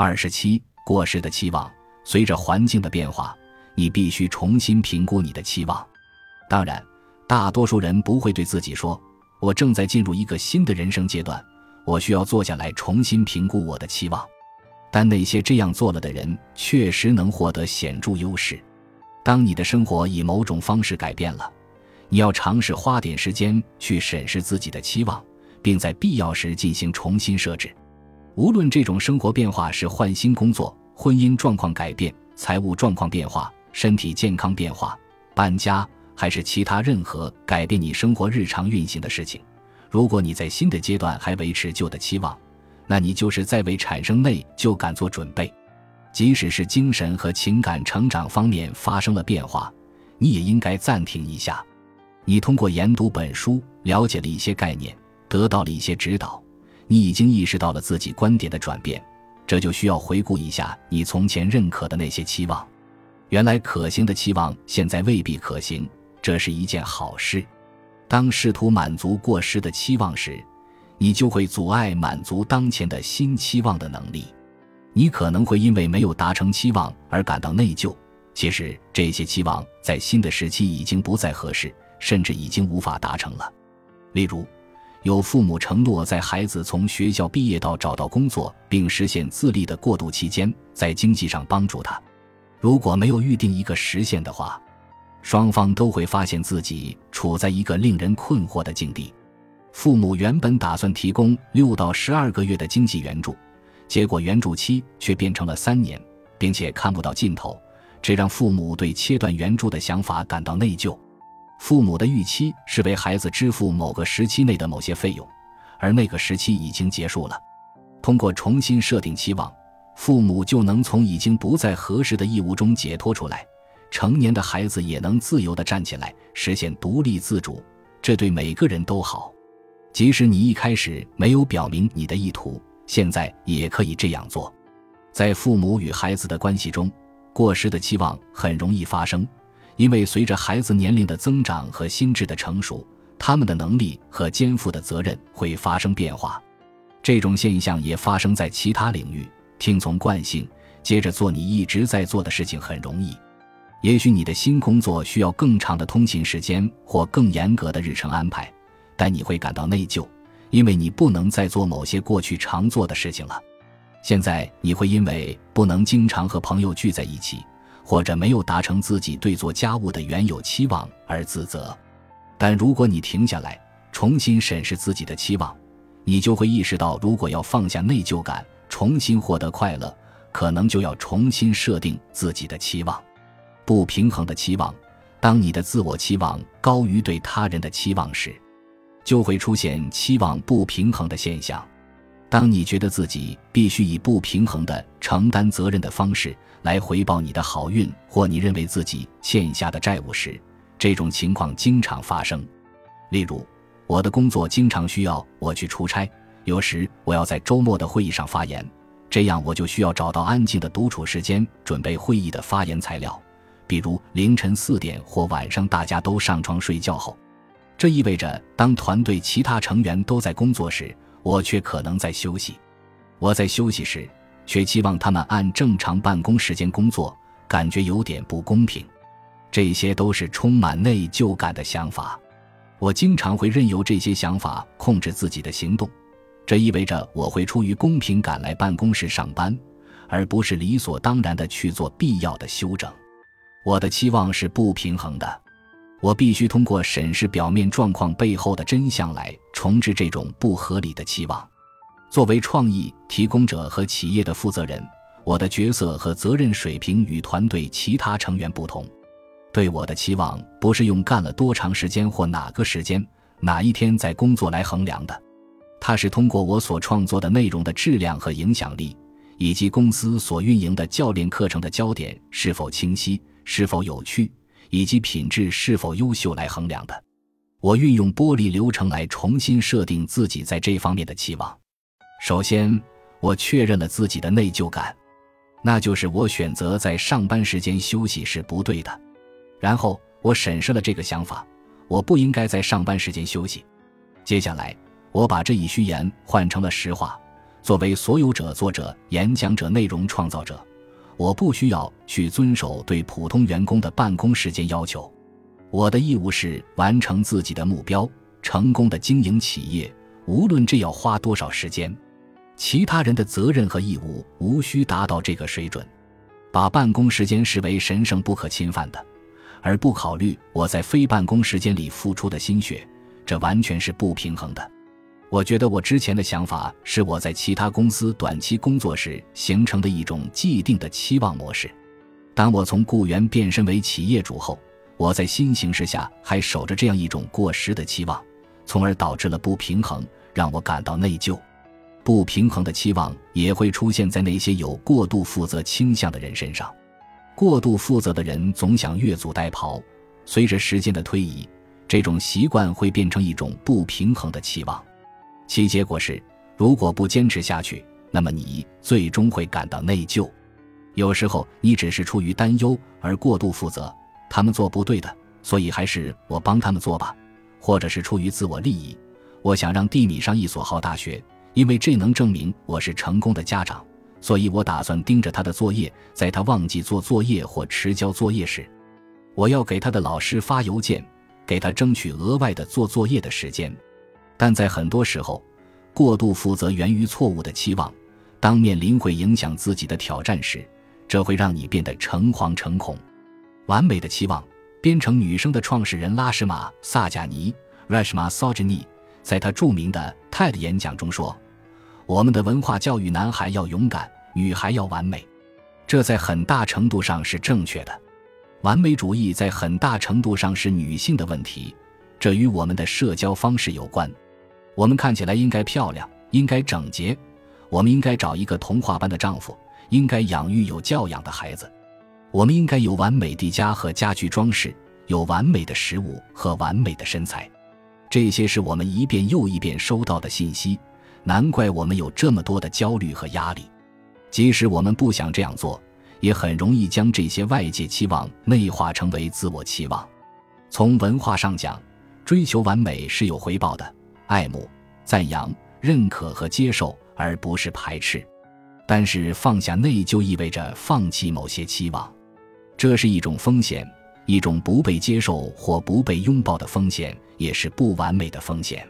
二十七，过时的期望。随着环境的变化，你必须重新评估你的期望。当然，大多数人不会对自己说：“我正在进入一个新的人生阶段，我需要坐下来重新评估我的期望。”但那些这样做了的人，确实能获得显著优势。当你的生活以某种方式改变了，你要尝试花点时间去审视自己的期望，并在必要时进行重新设置。无论这种生活变化是换新工作、婚姻状况改变、财务状况变化、身体健康变化、搬家，还是其他任何改变你生活日常运行的事情，如果你在新的阶段还维持旧的期望，那你就是在为产生内疚感做准备。即使是精神和情感成长方面发生了变化，你也应该暂停一下。你通过研读本书了解了一些概念，得到了一些指导，你已经意识到了自己观点的转变，这就需要回顾一下你从前认可的那些期望。原来可行的期望现在未必可行，这是一件好事。当试图满足过时的期望时，你就会阻碍满足当前的新期望的能力。你可能会因为没有达成期望而感到内疚。其实这些期望在新的时期已经不再合适，甚至已经无法达成了。例如，有父母承诺在孩子从学校毕业到找到工作并实现自立的过渡期间，在经济上帮助他。如果没有预定一个时限的话，双方都会发现自己处在一个令人困惑的境地。父母原本打算提供六到十二个月的经济援助。结果援助期却变成了三年，并且看不到尽头，这让父母对切断援助的想法感到内疚。父母的预期是为孩子支付某个时期内的某些费用，而那个时期已经结束了。通过重新设定期望，父母就能从已经不再合适的义务中解脱出来，成年的孩子也能自由地站起来，实现独立自主。这对每个人都好，即使你一开始没有表明你的意图。现在也可以这样做，在父母与孩子的关系中，过时的期望很容易发生，因为随着孩子年龄的增长和心智的成熟，他们的能力和肩负的责任会发生变化。这种现象也发生在其他领域，听从惯性，接着做你一直在做的事情很容易。也许你的新工作需要更长的通勤时间或更严格的日程安排，但你会感到内疚。因为你不能再做某些过去常做的事情了，现在你会因为不能经常和朋友聚在一起，或者没有达成自己对做家务的原有期望而自责。但如果你停下来，重新审视自己的期望，你就会意识到，如果要放下内疚感，重新获得快乐，可能就要重新设定自己的期望。不平衡的期望，当你的自我期望高于对他人的期望时。就会出现期望不平衡的现象。当你觉得自己必须以不平衡的承担责任的方式来回报你的好运，或你认为自己欠下的债务时，这种情况经常发生。例如，我的工作经常需要我去出差，有时我要在周末的会议上发言，这样我就需要找到安静的独处时间准备会议的发言材料，比如凌晨四点或晚上大家都上床睡觉后。这意味着，当团队其他成员都在工作时，我却可能在休息。我在休息时，却期望他们按正常办公时间工作，感觉有点不公平。这些都是充满内疚感的想法。我经常会任由这些想法控制自己的行动。这意味着我会出于公平感来办公室上班，而不是理所当然的去做必要的修整。我的期望是不平衡的。我必须通过审视表面状况背后的真相来重置这种不合理的期望。作为创意提供者和企业的负责人，我的角色和责任水平与团队其他成员不同。对我的期望不是用干了多长时间或哪个时间、哪一天在工作来衡量的，它是通过我所创作的内容的质量和影响力，以及公司所运营的教练课程的焦点是否清晰、是否有趣。以及品质是否优秀来衡量的。我运用玻璃流程来重新设定自己在这方面的期望。首先，我确认了自己的内疚感，那就是我选择在上班时间休息是不对的。然后，我审视了这个想法，我不应该在上班时间休息。接下来，我把这一虚言换成了实话。作为所有者、作者、演讲者、内容创造者，我不需要去遵守对普通员工的办公时间要求。我的义务是完成自己的目标，成功的经营企业，无论这要花多少时间。其他人的责任和义务无需达到这个水准。把办公时间视为神圣不可侵犯的，而不考虑我在非办公时间里付出的心血，这完全是不平衡的。我觉得我之前的想法是我在其他公司短期工作时形成的一种既定的期望模式。当我从雇员变身为企业主后，我在新形势下还守着这样一种过时的期望，从而导致了不平衡，让我感到内疚。不平衡的期望也会出现在那些有过度负责倾向的人身上。过度负责的人总想越俎代庖，随着时间的推移，这种习惯会变成一种不平衡的期望。其结果是，如果不坚持下去，那么你最终会感到内疚。有时候你只是出于担忧而过度负责，他们做不对的，所以还是我帮他们做吧；或者是出于自我利益，我想让蒂米上一所好大学，因为这能证明我是成功的家长，所以我打算盯着他的作业，在他忘记做作业或迟交作业时，我要给他的老师发邮件，给他争取额外的做作业的时间。但在很多时候，过度负责源于错误的期望。当面临会影响自己的挑战时，这会让你变得诚惶诚恐。完美的期望，编程女生的创始人拉什玛·萨贾尼 （Rashma s a j a n i 在他著名的 TED 演讲中说：“我们的文化教育男孩要勇敢，女孩要完美。”这在很大程度上是正确的。完美主义在很大程度上是女性的问题，这与我们的社交方式有关。我们看起来应该漂亮，应该整洁，我们应该找一个童话般的丈夫，应该养育有教养的孩子，我们应该有完美的家和家具装饰，有完美的食物和完美的身材。这些是我们一遍又一遍收到的信息，难怪我们有这么多的焦虑和压力。即使我们不想这样做，也很容易将这些外界期望内化成为自我期望。从文化上讲，追求完美是有回报的。爱慕、赞扬、认可和接受，而不是排斥。但是放下内疚意味着放弃某些期望，这是一种风险，一种不被接受或不被拥抱的风险，也是不完美的风险。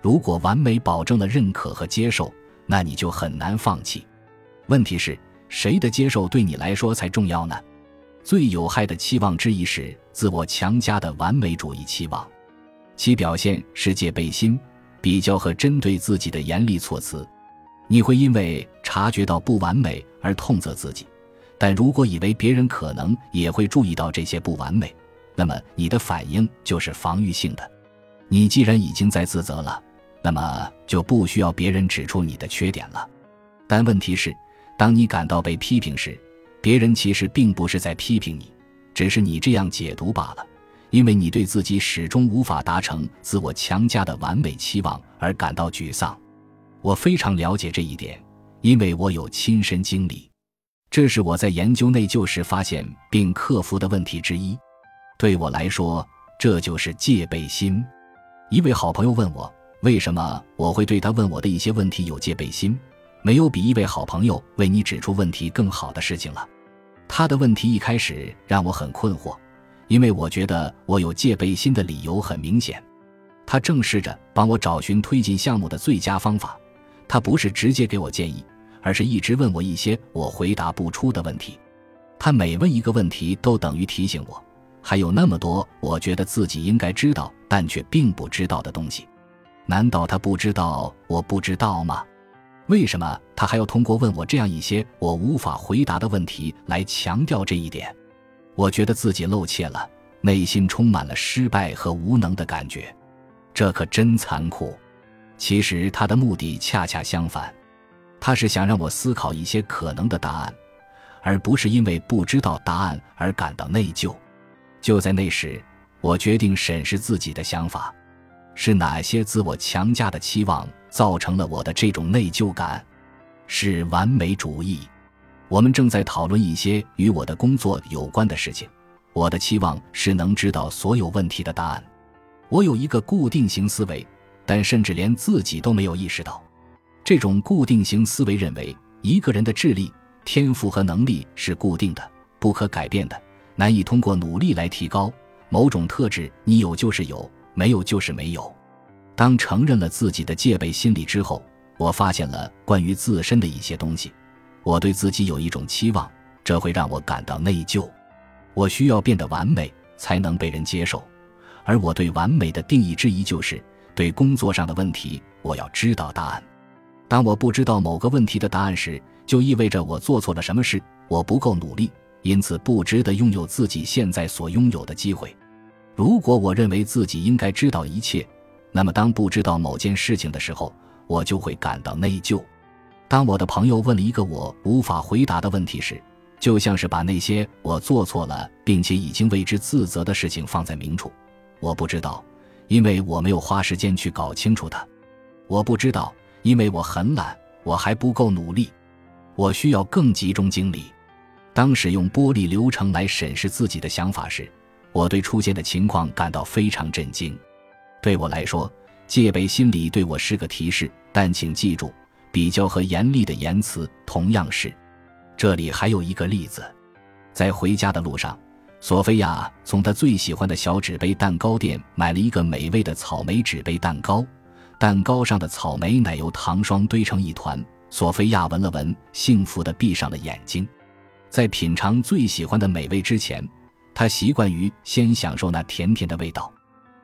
如果完美保证了认可和接受，那你就很难放弃。问题是，谁的接受对你来说才重要呢？最有害的期望之一是自我强加的完美主义期望。其表现是戒备心、比较和针对自己的严厉措辞。你会因为察觉到不完美而痛责自己，但如果以为别人可能也会注意到这些不完美，那么你的反应就是防御性的。你既然已经在自责了，那么就不需要别人指出你的缺点了。但问题是，当你感到被批评时，别人其实并不是在批评你，只是你这样解读罢了。因为你对自己始终无法达成自我强加的完美期望而感到沮丧，我非常了解这一点，因为我有亲身经历。这是我在研究内疚时发现并克服的问题之一。对我来说，这就是戒备心。一位好朋友问我，为什么我会对他问我的一些问题有戒备心？没有比一位好朋友为你指出问题更好的事情了。他的问题一开始让我很困惑。因为我觉得我有戒备心的理由很明显，他正试着帮我找寻推进项目的最佳方法。他不是直接给我建议，而是一直问我一些我回答不出的问题。他每问一个问题，都等于提醒我，还有那么多我觉得自己应该知道但却并不知道的东西。难道他不知道我不知道吗？为什么他还要通过问我这样一些我无法回答的问题来强调这一点？我觉得自己露怯了，内心充满了失败和无能的感觉，这可真残酷。其实他的目的恰恰相反，他是想让我思考一些可能的答案，而不是因为不知道答案而感到内疚。就在那时，我决定审视自己的想法，是哪些自我强加的期望造成了我的这种内疚感？是完美主义。我们正在讨论一些与我的工作有关的事情。我的期望是能知道所有问题的答案。我有一个固定型思维，但甚至连自己都没有意识到。这种固定型思维认为，一个人的智力、天赋和能力是固定的、不可改变的，难以通过努力来提高。某种特质，你有就是有，没有就是没有。当承认了自己的戒备心理之后，我发现了关于自身的一些东西。我对自己有一种期望，这会让我感到内疚。我需要变得完美才能被人接受，而我对完美的定义之一就是：对工作上的问题，我要知道答案。当我不知道某个问题的答案时，就意味着我做错了什么事，我不够努力，因此不值得拥有自己现在所拥有的机会。如果我认为自己应该知道一切，那么当不知道某件事情的时候，我就会感到内疚。当我的朋友问了一个我无法回答的问题时，就像是把那些我做错了并且已经为之自责的事情放在明处。我不知道，因为我没有花时间去搞清楚它。我不知道。因为我很懒，我还不够努力，我需要更集中精力。当使用玻璃流程来审视自己的想法时，我对出现的情况感到非常震惊。对我来说，戒备心理对我是个提示，但请记住，比较和严厉的言辞同样是。这里还有一个例子，在回家的路上，索菲亚从她最喜欢的小纸杯蛋糕店买了一个美味的草莓纸杯蛋糕。蛋糕上的草莓奶油糖霜堆成一团，索菲亚闻了闻，幸福地闭上了眼睛。在品尝最喜欢的美味之前，她习惯于先享受那甜甜的味道。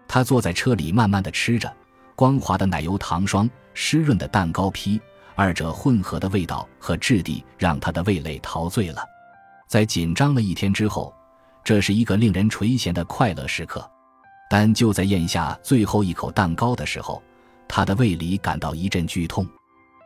她坐在车里，慢慢地吃着光滑的奶油糖霜、湿润的蛋糕坯，二者混合的味道和质地让他的味蕾陶醉了。在紧张了一天之后，这是一个令人垂涎的快乐时刻。但就在咽下最后一口蛋糕的时候，他的胃里感到一阵剧痛，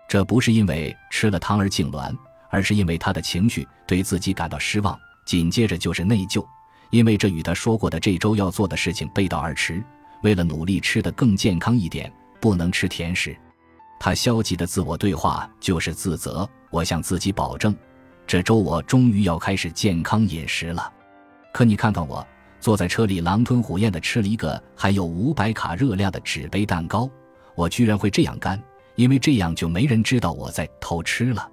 这不是因为吃了汤而痉挛，而是因为他的情绪对自己感到失望。紧接着就是内疚，因为这与他说过的这周要做的事情背道而驰。为了努力吃得更健康一点，不能吃甜食。他消极的自我对话就是自责。我向自己保证，这周我终于要开始健康饮食了。可你看看我，坐在车里狼吞虎咽地吃了一个含有五百卡热量的纸杯蛋糕。我居然会这样干，因为这样就没人知道我在偷吃了。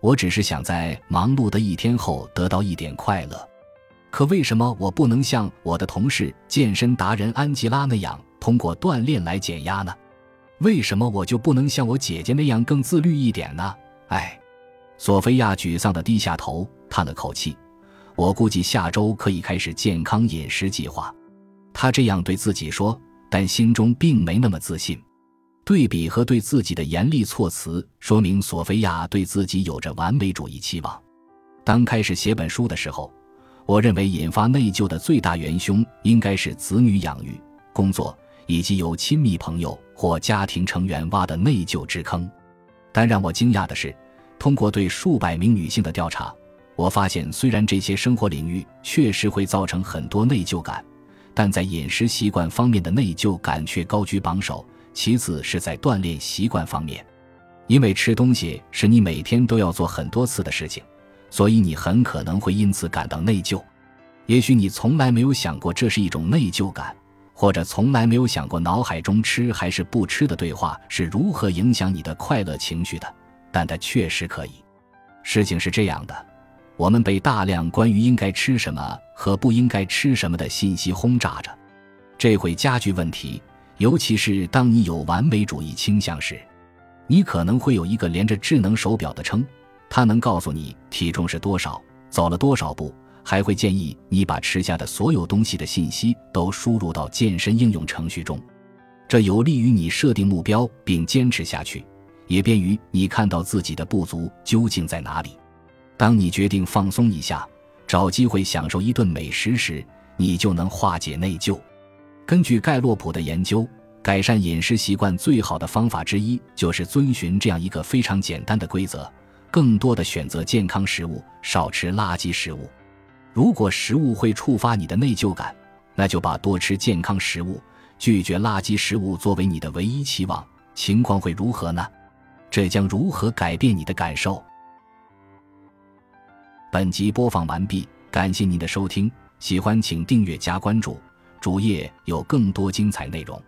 我只是想在忙碌的一天后得到一点快乐。可为什么我不能像我的同事健身达人安吉拉那样通过锻炼来减压呢？为什么我就不能像我姐姐那样更自律一点呢？哎，索菲亚沮丧地低下头，叹了口气。我估计下周可以开始健康饮食计划。她这样对自己说，但心中并没那么自信。对比和对自己的严厉措辞，说明索菲亚对自己有着完美主义期望。当开始写本书的时候，我认为引发内疚的最大元凶应该是子女养育、工作以及由亲密朋友或家庭成员挖的内疚之坑。但让我惊讶的是，通过对数百名女性的调查，我发现虽然这些生活领域确实会造成很多内疚感，但在饮食习惯方面的内疚感却高居榜首。其次是在锻炼习惯方面，因为吃东西是你每天都要做很多次的事情，所以你很可能会因此感到内疚。也许你从来没有想过这是一种内疚感，或者从来没有想过脑海中吃还是不吃的对话是如何影响你的快乐情绪的，但它确实可以。事情是这样的，我们被大量关于应该吃什么和不应该吃什么的信息轰炸着，这会加剧问题。尤其是当你有完美主义倾向时，你可能会有一个连着智能手表的称，它能告诉你体重是多少，走了多少步，还会建议你把吃下的所有东西的信息都输入到健身应用程序中。这有利于你设定目标并坚持下去，也便于你看到自己的不足究竟在哪里。当你决定放松一下，找机会享受一顿美食时，你就能化解内疚。根据盖洛普的研究，改善饮食习惯最好的方法之一就是遵循这样一个非常简单的规则：更多的选择健康食物，少吃垃圾食物。如果食物会触发你的内疚感，那就把多吃健康食物、拒绝垃圾食物作为你的唯一期望。情况会如何呢？这将如何改变你的感受？本集播放完毕，感谢您的收听，喜欢请订阅加关注。主页有更多精彩内容。